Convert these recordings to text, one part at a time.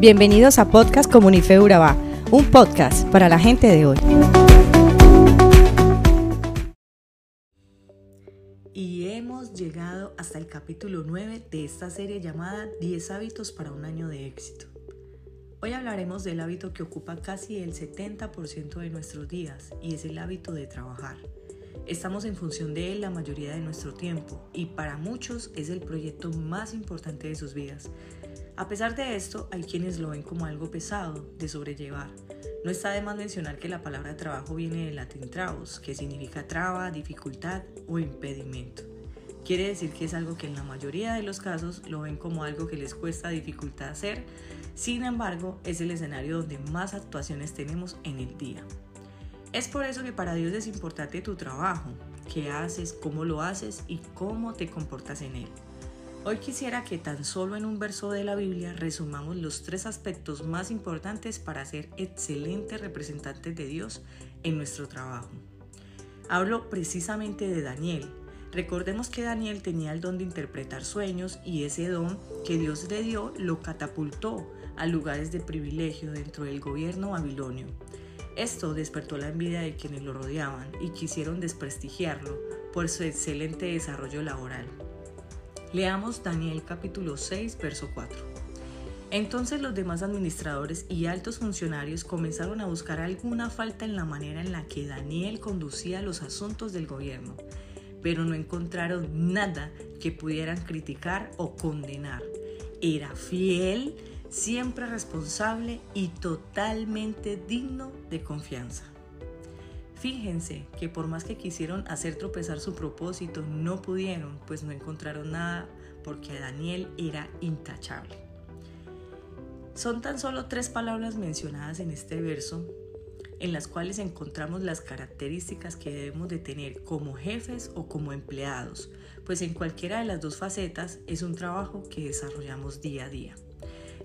Bienvenidos a Podcast Comunife Urabá, un podcast para la gente de hoy. Y hemos llegado hasta el capítulo 9 de esta serie llamada 10 hábitos para un año de éxito. Hoy hablaremos del hábito que ocupa casi el 70% de nuestros días y es el hábito de trabajar. Estamos en función de él la mayoría de nuestro tiempo y para muchos es el proyecto más importante de sus vidas. A pesar de esto, hay quienes lo ven como algo pesado de sobrellevar. No está de más mencionar que la palabra trabajo viene del latín trabos, que significa traba, dificultad o impedimento. Quiere decir que es algo que en la mayoría de los casos lo ven como algo que les cuesta dificultad hacer, sin embargo es el escenario donde más actuaciones tenemos en el día. Es por eso que para Dios es importante tu trabajo, qué haces, cómo lo haces y cómo te comportas en él. Hoy quisiera que tan solo en un verso de la Biblia resumamos los tres aspectos más importantes para ser excelentes representantes de Dios en nuestro trabajo. Hablo precisamente de Daniel. Recordemos que Daniel tenía el don de interpretar sueños y ese don que Dios le dio lo catapultó a lugares de privilegio dentro del gobierno babilonio. Esto despertó la envidia de quienes lo rodeaban y quisieron desprestigiarlo por su excelente desarrollo laboral. Leamos Daniel capítulo 6, verso 4. Entonces los demás administradores y altos funcionarios comenzaron a buscar alguna falta en la manera en la que Daniel conducía los asuntos del gobierno, pero no encontraron nada que pudieran criticar o condenar. Era fiel, siempre responsable y totalmente digno de confianza. Fíjense que por más que quisieron hacer tropezar su propósito, no pudieron, pues no encontraron nada, porque Daniel era intachable. Son tan solo tres palabras mencionadas en este verso, en las cuales encontramos las características que debemos de tener como jefes o como empleados, pues en cualquiera de las dos facetas es un trabajo que desarrollamos día a día.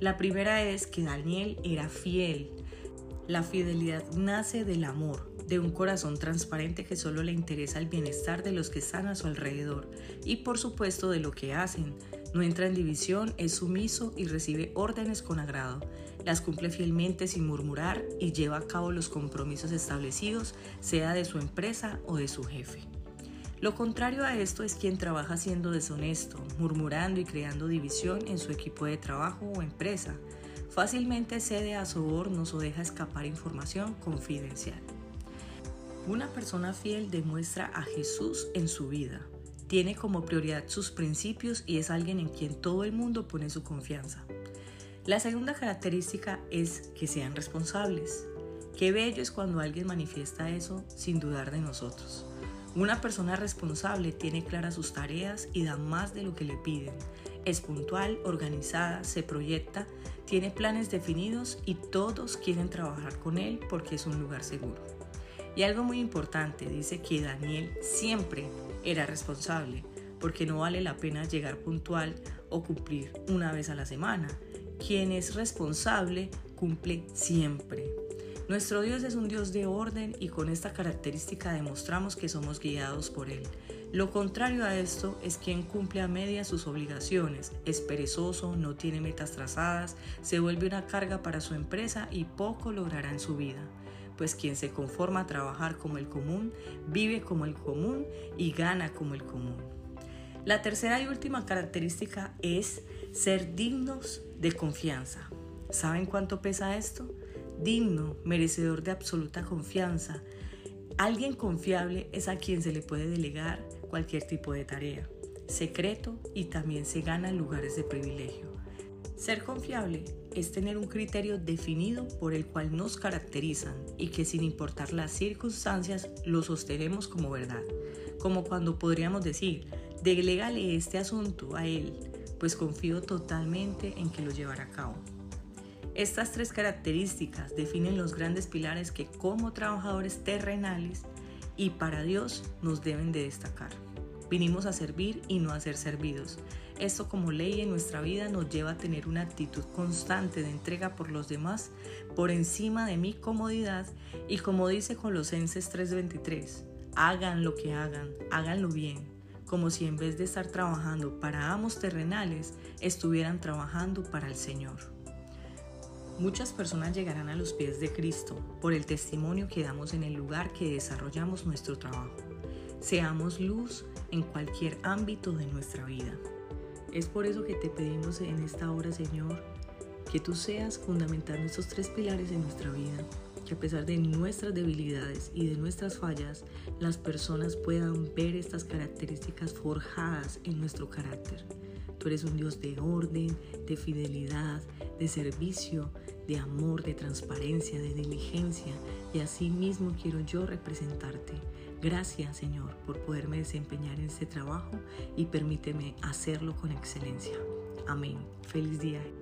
La primera es que Daniel era fiel. La fidelidad nace del amor, de un corazón transparente que solo le interesa el bienestar de los que están a su alrededor y por supuesto de lo que hacen. No entra en división, es sumiso y recibe órdenes con agrado. Las cumple fielmente sin murmurar y lleva a cabo los compromisos establecidos, sea de su empresa o de su jefe. Lo contrario a esto es quien trabaja siendo deshonesto, murmurando y creando división en su equipo de trabajo o empresa. Fácilmente cede a sobornos o deja escapar información confidencial. Una persona fiel demuestra a Jesús en su vida. Tiene como prioridad sus principios y es alguien en quien todo el mundo pone su confianza. La segunda característica es que sean responsables. Qué bello es cuando alguien manifiesta eso sin dudar de nosotros. Una persona responsable tiene claras sus tareas y da más de lo que le piden. Es puntual, organizada, se proyecta, tiene planes definidos y todos quieren trabajar con él porque es un lugar seguro. Y algo muy importante, dice que Daniel siempre era responsable, porque no vale la pena llegar puntual o cumplir una vez a la semana. Quien es responsable cumple siempre. Nuestro Dios es un Dios de orden y con esta característica demostramos que somos guiados por Él. Lo contrario a esto es quien cumple a media sus obligaciones, es perezoso, no tiene metas trazadas, se vuelve una carga para su empresa y poco logrará en su vida pues quien se conforma a trabajar como el común, vive como el común y gana como el común. La tercera y última característica es ser dignos de confianza. ¿Saben cuánto pesa esto? Digno, merecedor de absoluta confianza. Alguien confiable es a quien se le puede delegar cualquier tipo de tarea. Secreto y también se gana lugares de privilegio. Ser confiable es tener un criterio definido por el cual nos caracterizan y que sin importar las circunstancias lo sostenemos como verdad, como cuando podríamos decir, delegale este asunto a él, pues confío totalmente en que lo llevará a cabo. Estas tres características definen los grandes pilares que como trabajadores terrenales y para Dios nos deben de destacar. Vinimos a servir y no a ser servidos. Esto como ley en nuestra vida nos lleva a tener una actitud constante de entrega por los demás por encima de mi comodidad y como dice Colosenses 3:23, hagan lo que hagan, háganlo bien, como si en vez de estar trabajando para amos terrenales, estuvieran trabajando para el Señor. Muchas personas llegarán a los pies de Cristo por el testimonio que damos en el lugar que desarrollamos nuestro trabajo. Seamos luz en cualquier ámbito de nuestra vida. Es por eso que te pedimos en esta hora, Señor, que tú seas fundamentando estos tres pilares en nuestra vida, que a pesar de nuestras debilidades y de nuestras fallas, las personas puedan ver estas características forjadas en nuestro carácter. Tú eres un Dios de orden, de fidelidad, de servicio, de amor, de transparencia, de diligencia. Y así mismo quiero yo representarte. Gracias Señor por poderme desempeñar en este trabajo y permíteme hacerlo con excelencia. Amén. Feliz día.